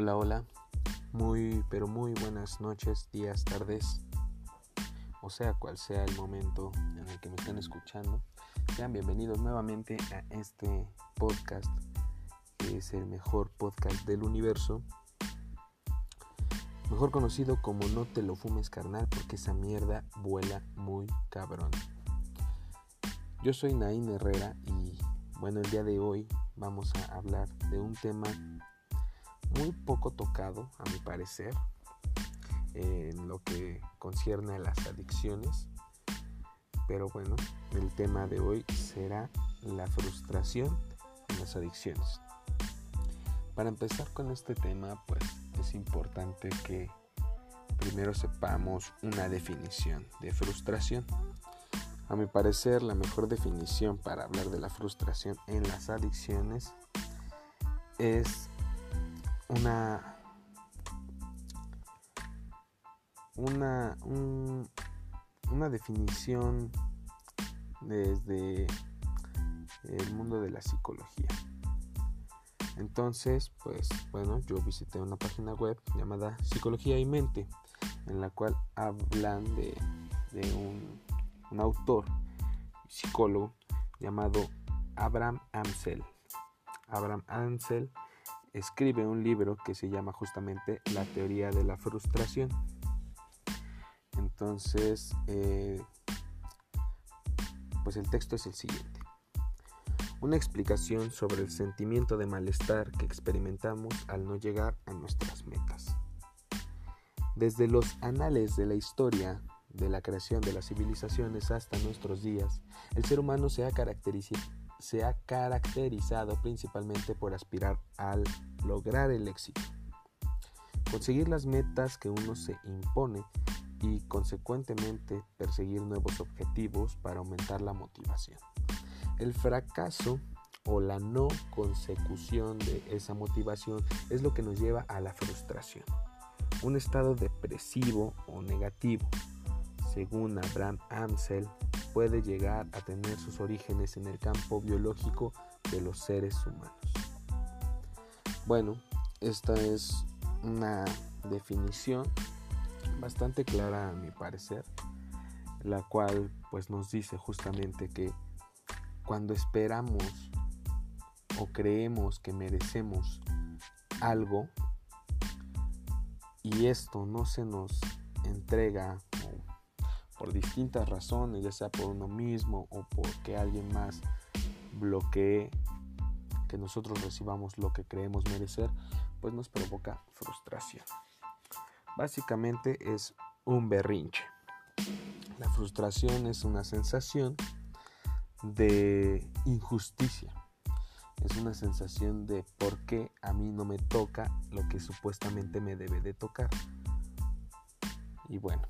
Hola, hola. Muy, pero muy buenas noches, días, tardes. O sea, cual sea el momento en el que me estén escuchando. Sean bienvenidos nuevamente a este podcast, que es el mejor podcast del universo. Mejor conocido como No te lo fumes carnal, porque esa mierda vuela muy cabrón. Yo soy Nain Herrera y bueno, el día de hoy vamos a hablar de un tema muy poco tocado, a mi parecer, en lo que concierne a las adicciones. Pero bueno, el tema de hoy será la frustración en las adicciones. Para empezar con este tema, pues es importante que primero sepamos una definición de frustración. A mi parecer, la mejor definición para hablar de la frustración en las adicciones es una una una definición desde el mundo de la psicología. Entonces pues bueno yo visité una página web llamada psicología y mente en la cual hablan de, de un, un autor psicólogo llamado Abraham Ansel. Abraham Ansel escribe un libro que se llama justamente La teoría de la frustración. Entonces, eh, pues el texto es el siguiente. Una explicación sobre el sentimiento de malestar que experimentamos al no llegar a nuestras metas. Desde los anales de la historia de la creación de las civilizaciones hasta nuestros días, el ser humano se ha caracterizado se ha caracterizado principalmente por aspirar al lograr el éxito, conseguir las metas que uno se impone y consecuentemente perseguir nuevos objetivos para aumentar la motivación. El fracaso o la no consecución de esa motivación es lo que nos lleva a la frustración, un estado depresivo o negativo. Según Abraham Amsel, puede llegar a tener sus orígenes en el campo biológico de los seres humanos. Bueno, esta es una definición bastante clara a mi parecer, la cual pues nos dice justamente que cuando esperamos o creemos que merecemos algo y esto no se nos entrega por distintas razones, ya sea por uno mismo o porque alguien más bloquee que nosotros recibamos lo que creemos merecer, pues nos provoca frustración. Básicamente es un berrinche. La frustración es una sensación de injusticia. Es una sensación de por qué a mí no me toca lo que supuestamente me debe de tocar. Y bueno,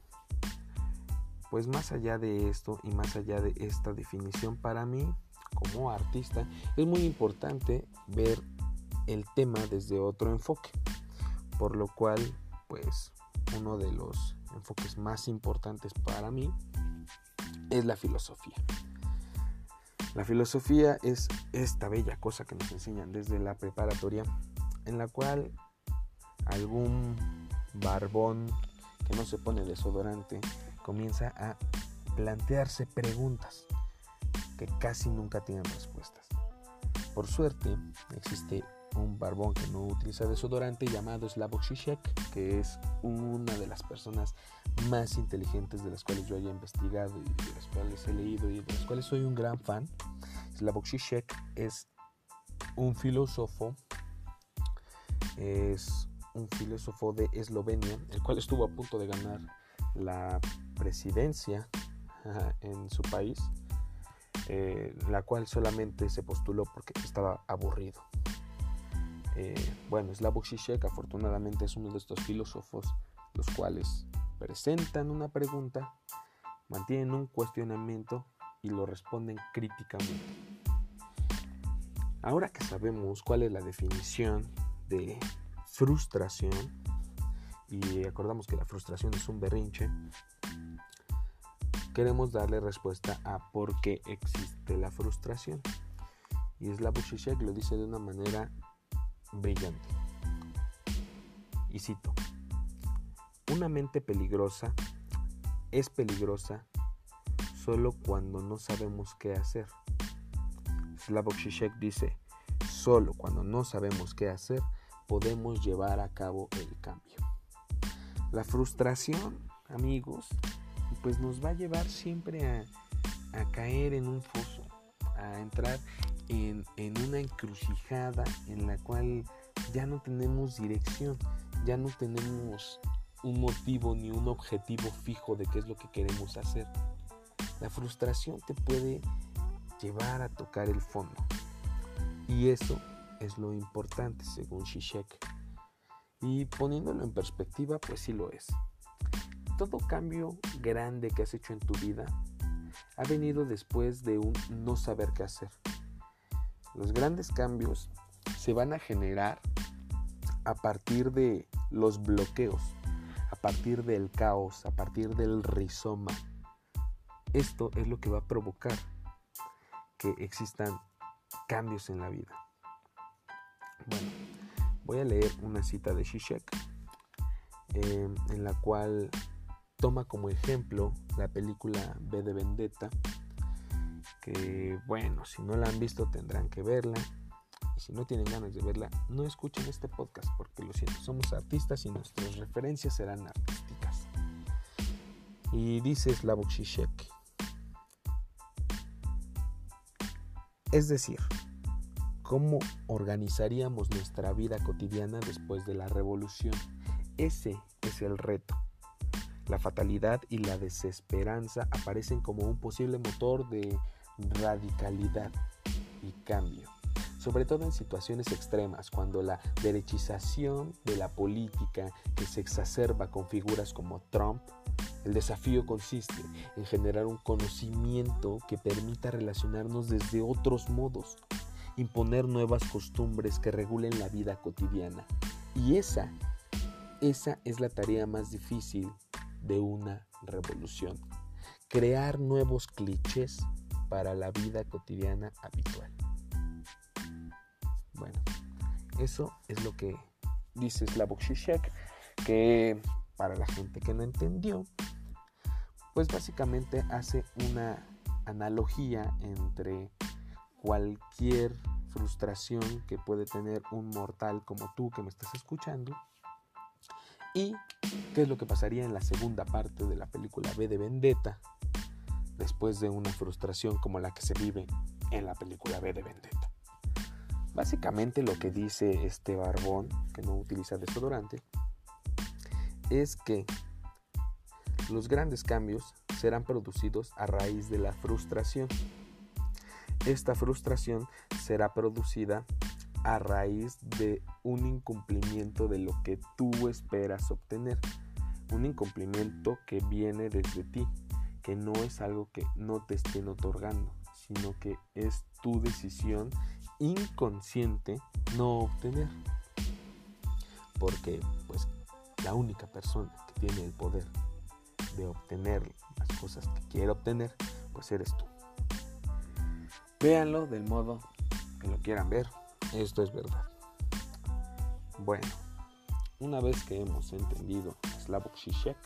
pues más allá de esto y más allá de esta definición, para mí como artista es muy importante ver el tema desde otro enfoque. Por lo cual, pues uno de los enfoques más importantes para mí es la filosofía. La filosofía es esta bella cosa que nos enseñan desde la preparatoria, en la cual algún barbón que no se pone desodorante comienza a plantearse preguntas que casi nunca tienen respuestas. Por suerte, existe un barbón que no utiliza desodorante llamado Slavoj Žižek, que es una de las personas más inteligentes de las cuales yo haya investigado y de las cuales he leído y de las cuales soy un gran fan. Slavoj Žižek es un filósofo, es un filósofo de Eslovenia, el cual estuvo a punto de ganar la presidencia en su país, eh, la cual solamente se postuló porque estaba aburrido. Eh, bueno, Slavoj Žižek afortunadamente es uno de estos filósofos los cuales presentan una pregunta, mantienen un cuestionamiento y lo responden críticamente. Ahora que sabemos cuál es la definición de frustración, y acordamos que la frustración es un berrinche, queremos darle respuesta a por qué existe la frustración. Y Slavoj Žižek lo dice de una manera brillante. Y cito, una mente peligrosa es peligrosa solo cuando no sabemos qué hacer. Slavoj Žižek dice, solo cuando no sabemos qué hacer podemos llevar a cabo el cambio. La frustración, amigos, pues nos va a llevar siempre a, caer en un foso, a entrar en, en una encrucijada en la cual ya no tenemos dirección, ya no tenemos un motivo ni un objetivo fijo de qué es lo que queremos hacer. La frustración te puede llevar a tocar el fondo. Y eso es lo importante según Shishek. Y poniéndolo en perspectiva, pues sí lo es. Todo cambio grande que has hecho en tu vida ha venido después de un no saber qué hacer. Los grandes cambios se van a generar a partir de los bloqueos, a partir del caos, a partir del rizoma. Esto es lo que va a provocar que existan cambios en la vida. Bueno, voy a leer una cita de Shishak em, en la cual toma como ejemplo la película B de Vendetta, que bueno, si no la han visto tendrán que verla. Y si no tienen ganas de verla, no escuchen este podcast porque lo siento, somos artistas y nuestras referencias serán artísticas. Y dice Slavoj Žižek, es decir, ¿cómo organizaríamos nuestra vida cotidiana después de la revolución? Ese es el reto. La fatalidad y la desesperanza aparecen como un posible motor de radicalidad y cambio sobre todo en situaciones extremas, cuando la derechización de la política que se exacerba con figuras como Trump, el desafío consiste en generar un conocimiento que permita relacionarnos desde otros modos, imponer nuevas costumbres que regulen la vida cotidiana. Y esa, esa es la tarea más difícil de una revolución. Crear nuevos clichés para la vida cotidiana habitual. Bueno, eso es lo que dice Slavoj Žižek, que para la gente que no entendió, pues básicamente hace una analogía entre cualquier frustración que puede tener un mortal como tú que me estás escuchando y qué es lo que pasaría en la segunda parte de la película B de Vendetta después de una frustración como la que se vive en la película B de Vendetta. Básicamente lo que dice este barbón, que no utiliza desodorante, es que los grandes cambios serán producidos a raíz de la frustración. Esta frustración será producida a raíz de un incumplimiento de lo que tú esperas obtener. Un incumplimiento que viene desde ti, que no es algo que no te estén otorgando, sino que es tu decisión inconsciente no obtener. Porque pues la única persona que tiene el poder de obtener las cosas que quiere obtener, pues eres tú. Véanlo del modo que lo quieran ver. Esto es verdad. Bueno, una vez que hemos entendido Slavoj Žižek,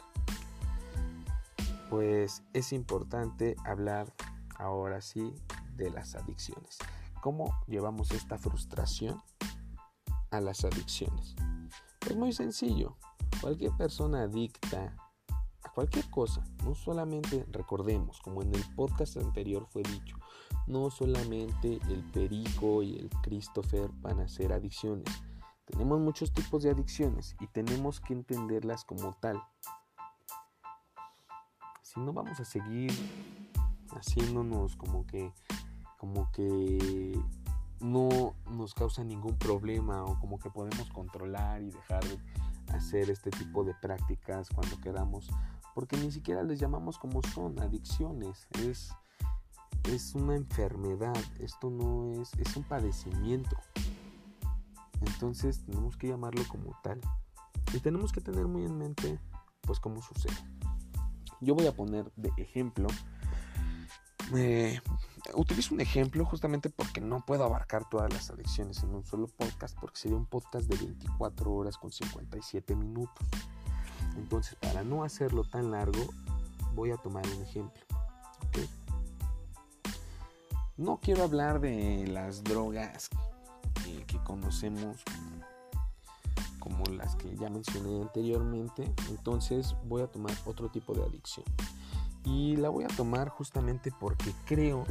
pues es importante hablar ahora sí de las adicciones. ¿Cómo llevamos esta frustración a las adicciones? Es muy sencillo. Cualquier persona adicta a cualquier cosa, no solamente recordemos, como en el podcast anterior fue dicho, no solamente el perico y el Christopher van a ser adicciones. Tenemos muchos tipos de adicciones y tenemos que entenderlas como tal. Si no vamos a seguir haciéndonos como que como que no nos causa ningún problema o como que podemos controlar y dejar de hacer este tipo de prácticas cuando queramos, porque ni siquiera les llamamos como son adicciones, es, es una enfermedad, esto no es, es un padecimiento. Entonces tenemos que llamarlo como tal. Y tenemos que tener muy en mente pues cómo sucede. Yo voy a poner de ejemplo eh, utilizo un ejemplo justamente porque no puedo abarcar todas las adicciones en un solo podcast, porque sería un podcast de 24 horas con 57 minutos. Entonces, para no hacerlo tan largo, voy a tomar un ejemplo. No quiero hablar de las drogas que, conocemos como las que ya mencioné anteriormente, entonces voy a tomar otro tipo de adicción. Y la voy a tomar justamente porque creo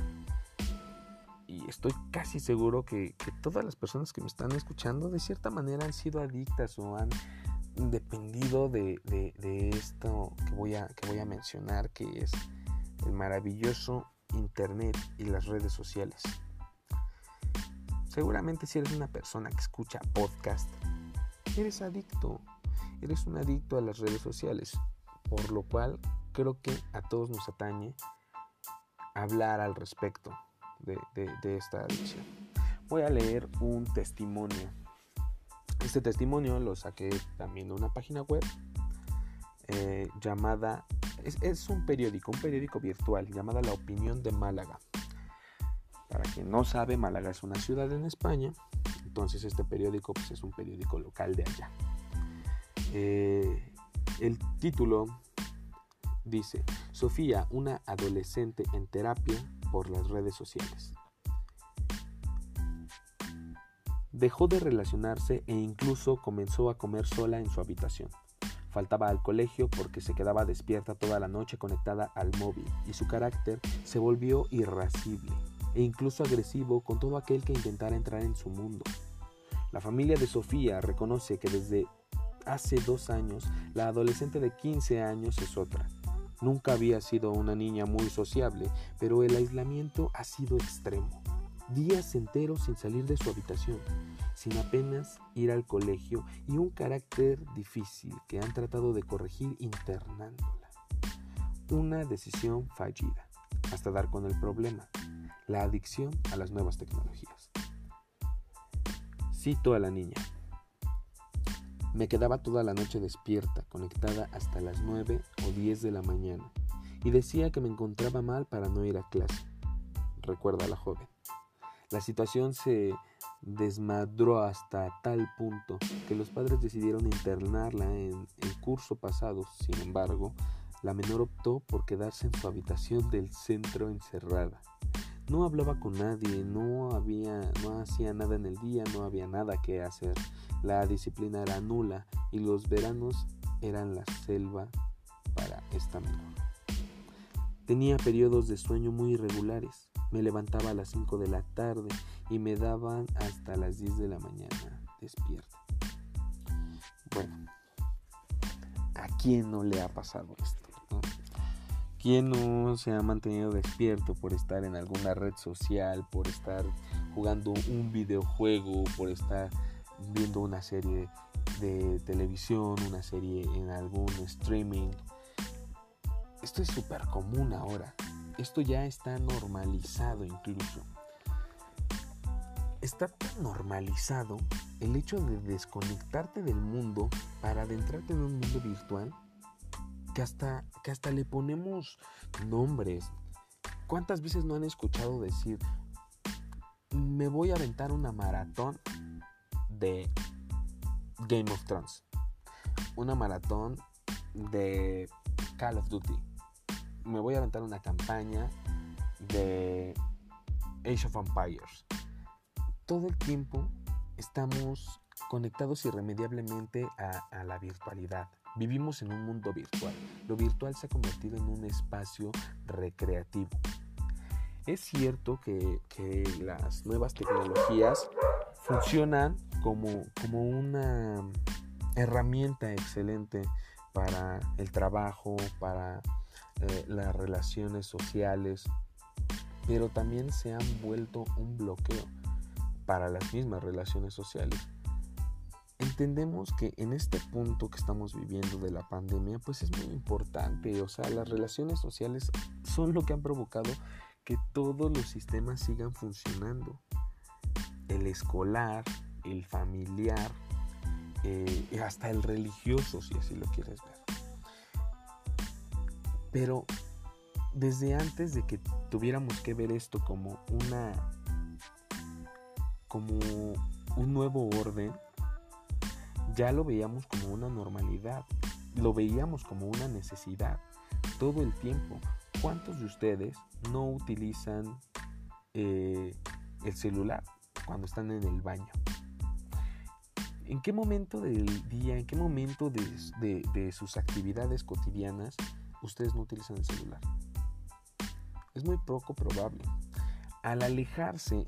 y estoy casi seguro que, todas las personas que me están escuchando de cierta manera han sido adictas o han dependido de, esto que voy, a, que voy a mencionar, que es el maravilloso Internet y las redes sociales. Seguramente si eres una persona que escucha podcast, eres adicto, eres un adicto a las redes sociales, por lo cual creo que a todos nos atañe hablar al respecto de, esta adicción. Voy a leer un testimonio. Este testimonio lo saqué también de una página web eh, llamada, es, un periódico, un periódico virtual llamada La Opinión de Málaga. Para quien no sabe, Málaga es una ciudad en España, entonces este periódico pues, es un periódico local de allá. Eh, el título dice, Sofía, una adolescente en terapia por las redes sociales. Dejó de relacionarse e incluso comenzó a comer sola en su habitación. Faltaba al colegio porque se quedaba despierta toda la noche conectada al móvil y su carácter se volvió irascible e incluso agresivo con todo aquel que intentara entrar en su mundo. La familia de Sofía reconoce que desde hace dos años la adolescente de 15 años es otra Nunca había sido una niña muy sociable, pero el aislamiento ha sido extremo. Días enteros sin salir de su habitación, sin apenas ir al colegio y un carácter difícil que han tratado de corregir internándola. Una decisión fallida, hasta dar con el problema, la adicción a las nuevas tecnologías. Cito a la niña. Me quedaba toda la noche despierta, conectada hasta las 9 o 10 de la mañana, y decía que me encontraba mal para no ir a clase, recuerda la joven. La situación se desmadró hasta tal punto que los padres decidieron internarla en el curso pasado. Sin embargo, la menor optó por quedarse en su habitación del centro encerrada. No hablaba con nadie, no había, no hacía nada en el día, no había nada que hacer. La disciplina era nula y los veranos eran la selva para esta menor. Tenía periodos de sueño muy irregulares. Me levantaba a las 5 de la tarde y me daban hasta las 10 de la mañana despierta. Bueno, ¿a quién no le ha pasado esto? ¿Quién no se ha mantenido despierto por estar en alguna red social, por estar jugando un videojuego, por estar viendo una serie de televisión, una serie en algún streaming. Esto es súper común ahora. Esto ya está normalizado incluso. Está tan normalizado el hecho de desconectarte del mundo para adentrarte en un mundo virtual que hasta, que hasta le ponemos nombres. ¿Cuántas veces no han escuchado decir, me voy a aventar una maratón de Game of Thrones. Una maratón de Call of Duty. Me voy a aventar una campaña de Age of Empires. Todo el tiempo estamos conectados irremediablemente a, la virtualidad. Vivimos en un mundo virtual. Lo virtual se ha convertido en un espacio recreativo. Es cierto que, que las nuevas tecnologías funcionan como, como una herramienta excelente para el trabajo, para eh, las relaciones sociales, pero también se han vuelto un bloqueo para las mismas relaciones sociales. Entendemos que en este punto que estamos viviendo de la pandemia, pues es muy importante, o sea, las relaciones sociales son lo que han provocado que todos los sistemas sigan funcionando. El escolar, el familiar, eh, hasta el religioso, si así lo quieres ver. Pero desde antes de que tuviéramos que ver esto como una como un nuevo orden, ya lo veíamos como una normalidad, lo veíamos como una necesidad todo el tiempo. ¿Cuántos de ustedes no utilizan eh, el celular cuando están en el baño? ¿En qué momento del día, en qué momento de, de sus actividades cotidianas ustedes no utilizan el celular? Es muy poco probable. Al alejarse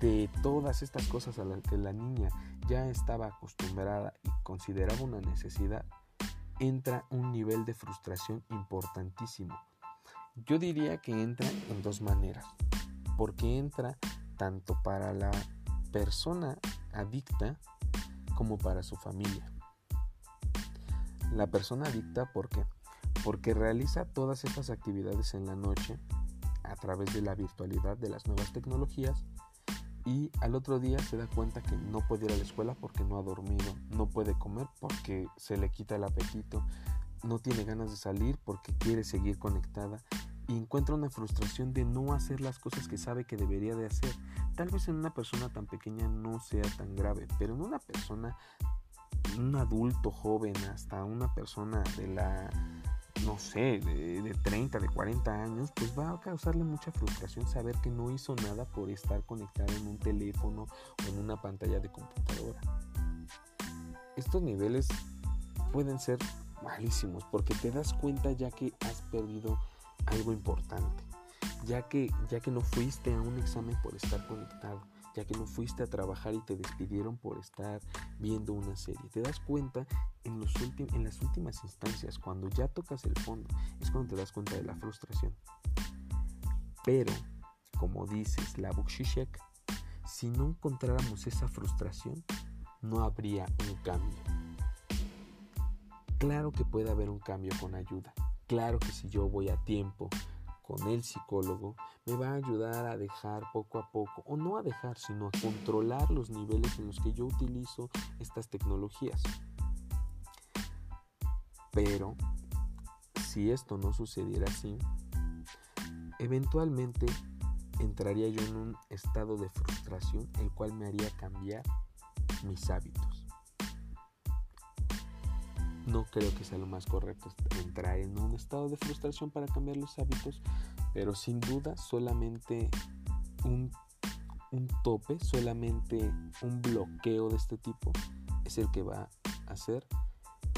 de todas estas cosas a las que la niña ya estaba acostumbrada y consideraba una necesidad, entra un nivel de frustración importantísimo. Yo diría que entra en dos maneras, porque entra tanto para la persona adicta como para su familia. La persona adicta, ¿por qué? Porque realiza todas estas actividades en la noche a través de la virtualidad de las nuevas tecnologías y al otro día se da cuenta que no puede ir a la escuela porque no ha dormido, no puede comer porque se le quita el apetito, no tiene ganas de salir porque quiere seguir conectada y encuentra una frustración de no hacer las cosas que sabe que debería de hacer. Tal vez en una persona tan pequeña no sea tan grave, pero en una persona, un adulto joven, hasta una persona de la no sé, de, 30, de 40 años, pues va a causarle mucha frustración saber que no hizo nada por estar conectado en un teléfono o en una pantalla de computadora. Estos niveles pueden ser malísimos porque te das cuenta ya que has perdido algo importante, ya que, ya que no fuiste a un examen por estar conectado ya que no fuiste a trabajar y te despidieron por estar viendo una serie. Te das cuenta en, los en las últimas instancias, cuando ya tocas el fondo, es cuando te das cuenta de la frustración. Pero, como dices la Shishek, si no encontráramos esa frustración, no habría un cambio. Claro que puede haber un cambio con ayuda. Claro que si yo voy a tiempo, con el psicólogo me va a ayudar a dejar poco a poco, o no a dejar, sino a controlar los niveles en los que yo utilizo estas tecnologías. Pero si esto no sucediera así, eventualmente entraría yo en un estado de frustración el cual me haría cambiar mis hábitos. No creo que sea lo más correcto entrar en un estado de frustración para cambiar los hábitos, pero sin duda solamente un, tope, solamente un bloqueo de este tipo es el que va a hacer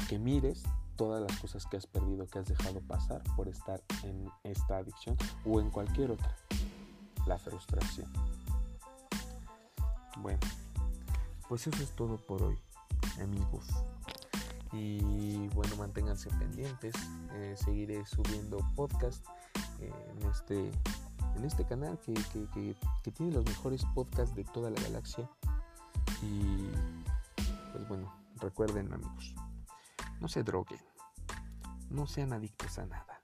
que mires todas las cosas que has perdido, que has dejado pasar por estar en esta adicción o en cualquier otra. La frustración. Bueno, pues eso es todo por hoy, amigos. Y bueno, manténganse pendientes. Eh, seguiré subiendo podcast eh, en, este, en este canal que, que tiene los mejores podcasts de toda la galaxia. Y pues bueno, recuerden amigos, no se droguen, no sean adictos a nada.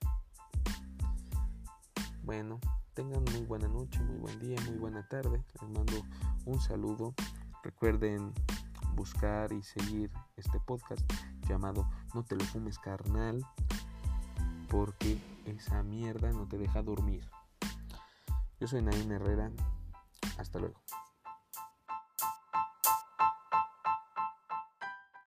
Bueno, tengan muy buena noche, muy buen día, muy buena tarde. Les mando un saludo. Recuerden buscar y seguir este podcast llamado No te lo fumes carnal porque esa mierda no te deja dormir. Yo soy Naim Herrera. Hasta luego.